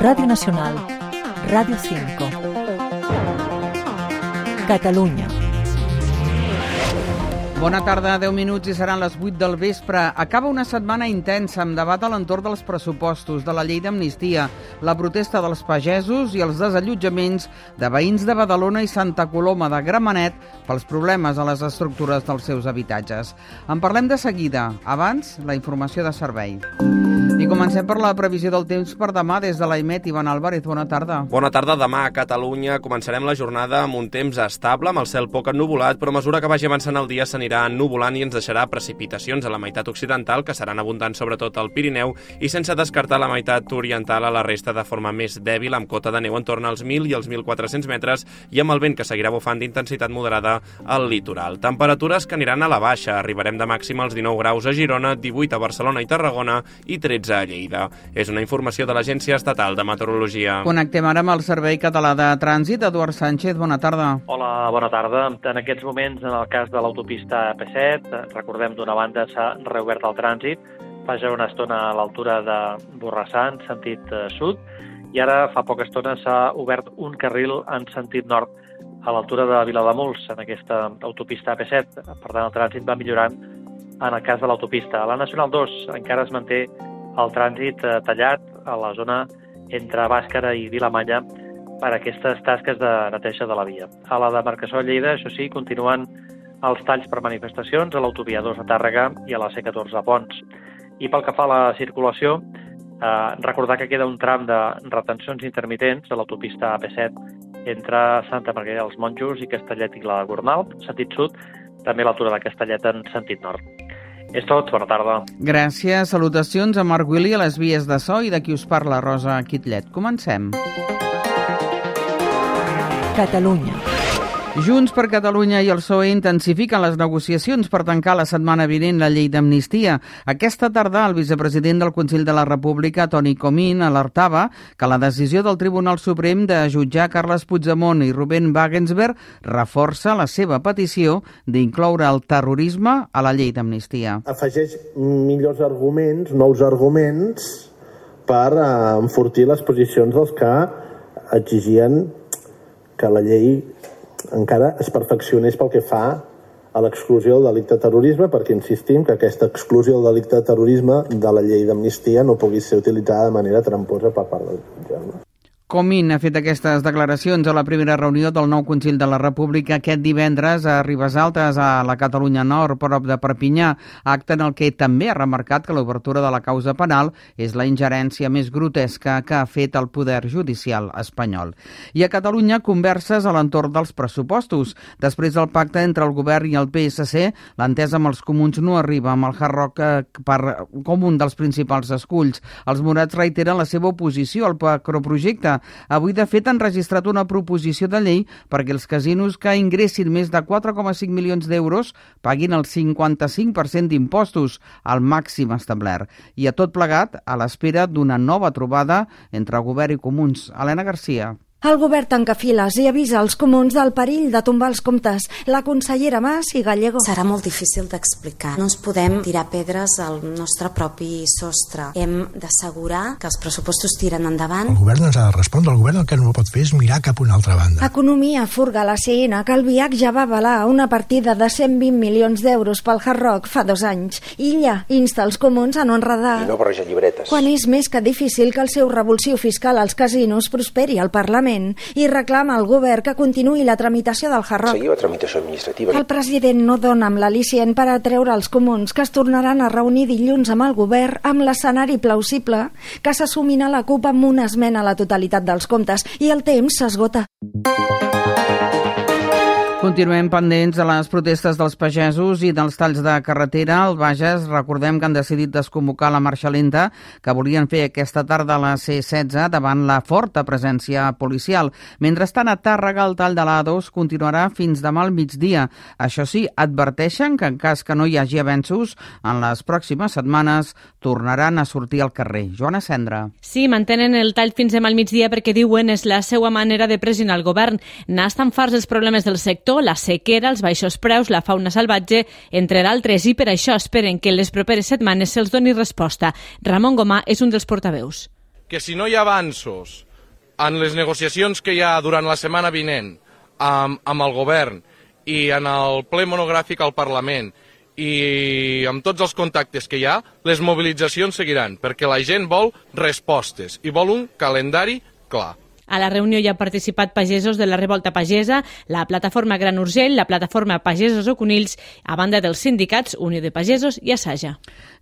Radio Nacional, Radio 5. Catalunya. Bona tarda, 10 minuts i seran les 8 del vespre. Acaba una setmana intensa amb debat a l'entorn dels pressupostos, de la llei d'amnistia, la protesta dels pagesos i els desallotjaments de veïns de Badalona i Santa Coloma de Gramenet pels problemes a les estructures dels seus habitatges. En parlem de seguida. Abans, la informació de servei. I comencem per la previsió del temps per demà des de l'AIMET. Ivan Álvarez, bona tarda. Bona tarda. Demà a Catalunya començarem la jornada amb un temps estable, amb el cel poc ennubulat, però a mesura que vagi avançant el dia s'anirà ennubulant i ens deixarà precipitacions a la meitat occidental, que seran abundants sobretot al Pirineu, i sense descartar la meitat oriental a la resta de forma més dèbil, amb cota de neu en torn als 1.000 i els 1.400 metres, i amb el vent que seguirà bufant d'intensitat moderada al litoral. Temperatures que aniran a la baixa. Arribarem de màxima als 19 graus a Girona, 18 a Barcelona i Tarragona i 13 a Lleida. És una informació de l'Agència Estatal de Meteorologia. Connectem ara amb el Servei Català de Trànsit. Eduard Sánchez, bona tarda. Hola, bona tarda. En aquests moments, en el cas de l'autopista AP7, recordem d'una banda s'ha reobert el trànsit, ja una estona a l'altura de Borrassà, en sentit eh, sud, i ara fa poca estona s'ha obert un carril en sentit nord a l'altura de Vilademuls, en aquesta autopista AP7. Per tant, el trànsit va millorant en el cas de l'autopista. A la Nacional 2 encara es manté el trànsit eh, tallat a la zona entre Bàscara i Vilamanya per aquestes tasques de neteja de la via. A la demarcació de Lleida, això sí, continuen els talls per manifestacions a l'autovia 2 a Tàrrega i a la C14 a Pons. I pel que fa a la circulació, eh, recordar que queda un tram de retencions intermitents a l'autopista AP7 entre Santa Margarida dels Monjos i Castellet i la Gornal, sentit sud, també a l'altura de Castellet en sentit nord. És tot, bona tarda. Gràcies, salutacions a Marc Willi a les vies de so i de qui us parla Rosa Quitlet. Comencem. Catalunya. Junts per Catalunya i el PSOE intensifiquen les negociacions per tancar la setmana vinent la llei d'amnistia. Aquesta tarda, el vicepresident del Consell de la República, Toni Comín, alertava que la decisió del Tribunal Suprem de jutjar Carles Puigdemont i Rubén Wagensberg reforça la seva petició d'incloure el terrorisme a la llei d'amnistia. Afegeix millors arguments, nous arguments, per eh, enfortir les posicions dels que exigien que la llei encara es perfeccionés pel que fa a l'exclusió del delicte de terrorisme, perquè insistim que aquesta exclusió del delicte de terrorisme de la llei d'amnistia no pugui ser utilitzada de manera tramposa per part del jutge. Comín ha fet aquestes declaracions a la primera reunió del nou Consell de la República aquest divendres a Ribes Altes, a la Catalunya Nord, prop de Perpinyà, acte en el que també ha remarcat que l'obertura de la causa penal és la ingerència més grotesca que ha fet el poder judicial espanyol. I a Catalunya, converses a l'entorn dels pressupostos. Després del pacte entre el govern i el PSC, l'entesa amb els comuns no arriba amb el Hard Rock eh, per, com un dels principals esculls. Els morats reiteren la seva oposició al macroprojecte Avui, de fet, han registrat una proposició de llei perquè els casinos que ingressin més de 4,5 milions d'euros paguin el 55% d'impostos, al màxim establert. I a tot plegat, a l'espera d'una nova trobada entre govern i comuns. Helena Garcia. El govern tanca files i avisa els comuns del perill de tombar els comptes. La consellera Mas i Gallego. Serà molt difícil d'explicar. No ens podem tirar pedres al nostre propi sostre. Hem d'assegurar que els pressupostos tiren endavant. El govern ens ha de respondre. El govern el que no pot fer és mirar cap a una altra banda. Economia furga la CINA, que el VIAC ja va avalar una partida de 120 milions d'euros pel Hard Rock fa dos anys. Illa insta els comuns a no enredar. I no barrejar llibretes. Quan és més que difícil que el seu revulsiu fiscal als casinos prosperi al Parlament Parlament i reclama al govern que continuï la tramitació del Hard Rock. Seguir la tramitació administrativa. El president no dona amb l'al·licient per atreure els comuns que es tornaran a reunir dilluns amb el govern amb l'escenari plausible que s'assumin a la CUP amb una esmena a la totalitat dels comptes i el temps s'esgota. Continuem pendents de les protestes dels pagesos i dels talls de carretera. El Bages, recordem que han decidit desconvocar la marxa lenta que volien fer aquesta tarda a la C-16 davant la forta presència policial. Mentrestant, a Tàrrega, el tall de l'A2 continuarà fins demà al migdia. Això sí, adverteixen que en cas que no hi hagi avenços, en les pròximes setmanes tornaran a sortir al carrer. Joana Cendra. Sí, mantenen el tall fins demà al migdia perquè diuen és la seva manera de pressionar el govern. N'estan farts els problemes del sector sector, la sequera, els baixos preus, la fauna salvatge, entre d'altres, i per això esperen que les properes setmanes se'ls doni resposta. Ramon Gomà és un dels portaveus. que si no hi ha avanços en les negociacions que hi ha durant la setmana vinent amb, amb el govern i en el ple monogràfic al Parlament i amb tots els contactes que hi ha, les mobilitzacions seguiran, perquè la gent vol respostes i vol un calendari clar. A la reunió hi ha participat pagesos de la Revolta Pagesa, la plataforma Gran Urgell, la plataforma Pagesos o Conills, a banda dels sindicats Unió de Pagesos i Assaja.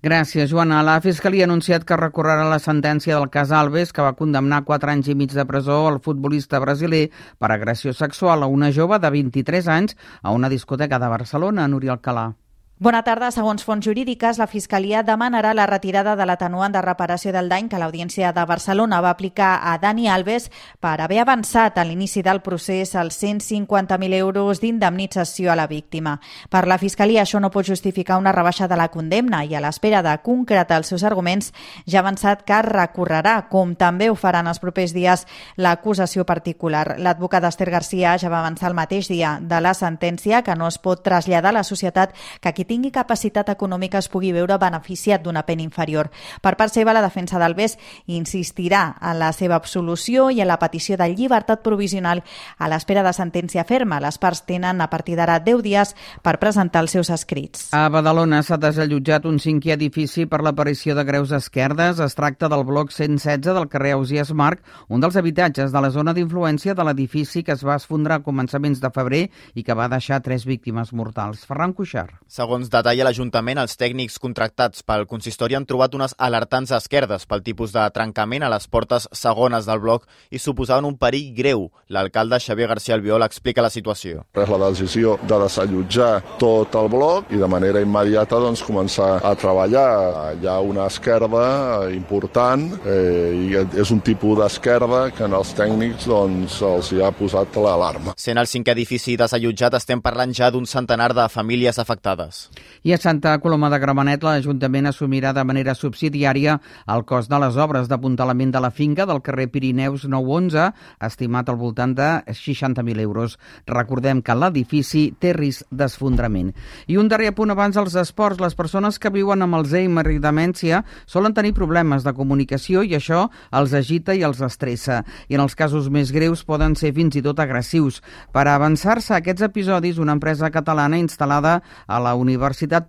Gràcies, Joana. La Fiscalia ha anunciat que recorrerà la sentència del cas Alves, que va condemnar 4 anys i mig de presó al futbolista brasiler per agressió sexual a una jove de 23 anys a una discoteca de Barcelona, Núria Alcalà. Bona tarda. Segons fonts jurídiques, la Fiscalia demanarà la retirada de l'atenuant de reparació del dany que l'Audiència de Barcelona va aplicar a Dani Alves per haver avançat a l'inici del procés els 150.000 euros d'indemnització a la víctima. Per la Fiscalia, això no pot justificar una rebaixa de la condemna i a l'espera de concretar els seus arguments ja ha avançat que recorrerà, com també ho farà en els propers dies l'acusació particular. L'advocat Esther Garcia ja va avançar el mateix dia de la sentència que no es pot traslladar a la societat que qui tingui capacitat econòmica es pugui veure beneficiat d'una pena inferior. Per part seva, la defensa d'Albés insistirà en la seva absolució i en la petició de llibertat provisional a l'espera de sentència ferma. Les parts tenen a partir d'ara 10 dies per presentar els seus escrits. A Badalona s'ha desallotjat un cinquè edifici per l'aparició de greus esquerdes. Es tracta del bloc 116 del carrer Ausias Marc, un dels habitatges de la zona d'influència de l'edifici que es va esfondrar a començaments de febrer i que va deixar tres víctimes mortals. Ferran Cuixart. Segons Segons detalla l'Ajuntament, els tècnics contractats pel consistori han trobat unes alertants esquerdes pel tipus de trencament a les portes segones del bloc i suposaven un perill greu. L'alcalde Xavier García Albiol explica la situació. És la decisió de desallotjar tot el bloc i de manera immediata doncs, començar a treballar. Hi ha una esquerda important eh, i és un tipus d'esquerda que en els tècnics doncs, els hi ha posat l'alarma. Sent el cinquè edifici desallotjat, estem parlant ja d'un centenar de famílies afectades. I a Santa Coloma de Gramenet, l'Ajuntament assumirà de manera subsidiària el cost de les obres d'apuntalament de la finca del carrer Pirineus 911, estimat al voltant de 60.000 euros. Recordem que l'edifici té risc d'esfondrament. I un darrer punt abans dels esports. Les persones que viuen amb Alzheimer i demència solen tenir problemes de comunicació i això els agita i els estressa. I en els casos més greus poden ser fins i tot agressius. Per avançar-se a aquests episodis, una empresa catalana instal·lada a la Universitat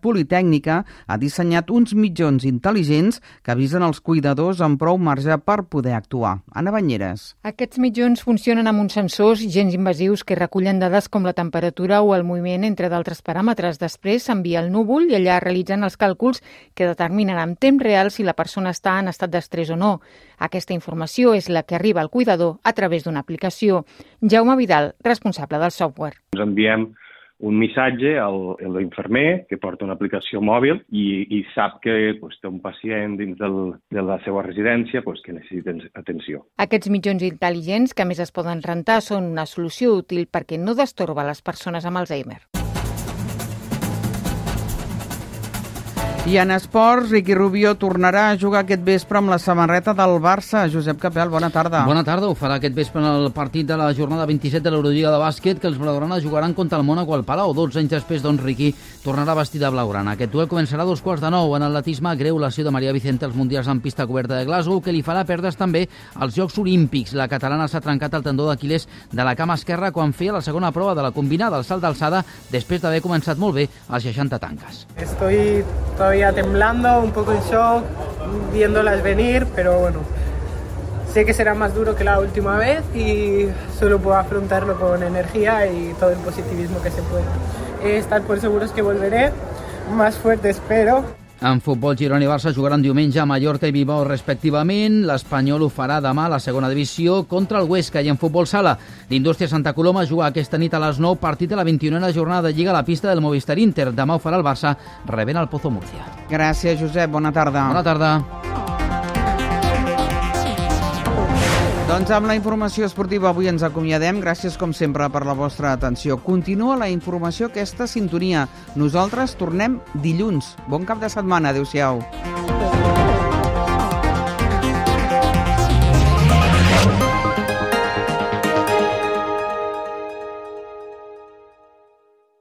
Politècnica ha dissenyat uns mitjons intel·ligents que avisen els cuidadors amb prou marge per poder actuar. Anna Banyeres. Aquests mitjons funcionen amb uns sensors gens invasius que recullen dades com la temperatura o el moviment, entre d'altres paràmetres. Després s'envia el núvol i allà realitzen els càlculs que determinen en temps real si la persona està en estat d'estrès o no. Aquesta informació és la que arriba al cuidador a través d'una aplicació. Jaume Vidal, responsable del software. Ens enviem un missatge a l'infermer que porta una aplicació mòbil i, i sap que pues, té un pacient dins del, de la seva residència pues, que necessita atenció. Aquests mitjons intel·ligents que més es poden rentar són una solució útil perquè no destorba les persones amb Alzheimer. I en esports, Riqui Rubio tornarà a jugar aquest vespre amb la samarreta del Barça. Josep Capel, bona tarda. Bona tarda, ho farà aquest vespre en el partit de la jornada 27 de l'Eurolliga de bàsquet que els blaugrana jugaran contra el Mónaco al Palau. 12 anys després, doncs, Riqui tornarà vestit de blaugrana. Aquest duel començarà a dos quarts de nou en atletisme greu lesió de Maria Vicente als Mundials en pista coberta de Glasgow que li farà perdre's també als Jocs Olímpics. La catalana s'ha trencat el tendó d'Aquiles de la cama esquerra quan feia la segona prova de la combinada, el salt d'alçada, després d'haver començat molt bé als 60 tanques. Estoy todavía temblando, un poco en shock, viéndolas venir, pero bueno, sé que será más duro que la última vez y solo puedo afrontarlo con energía y todo el positivismo que se pueda. Estar por seguros que volveré más fuerte, espero. En futbol, Girona i Barça jugaran diumenge a Mallorca i Bilbao respectivament. L'Espanyol ho farà demà a la segona divisió contra el Huesca i en futbol sala. L'Indústria Santa Coloma juga aquesta nit a les 9 partit de la 21a jornada de Lliga a la pista del Movistar Inter. Demà ho farà el Barça rebent el Pozo Murcia. Gràcies, Josep. Bona tarda. Bona tarda. Doncs amb la informació esportiva avui ens acomiadem. Gràcies, com sempre, per la vostra atenció. Continua la informació aquesta sintonia. Nosaltres tornem dilluns. Bon cap de setmana. Adéu-siau.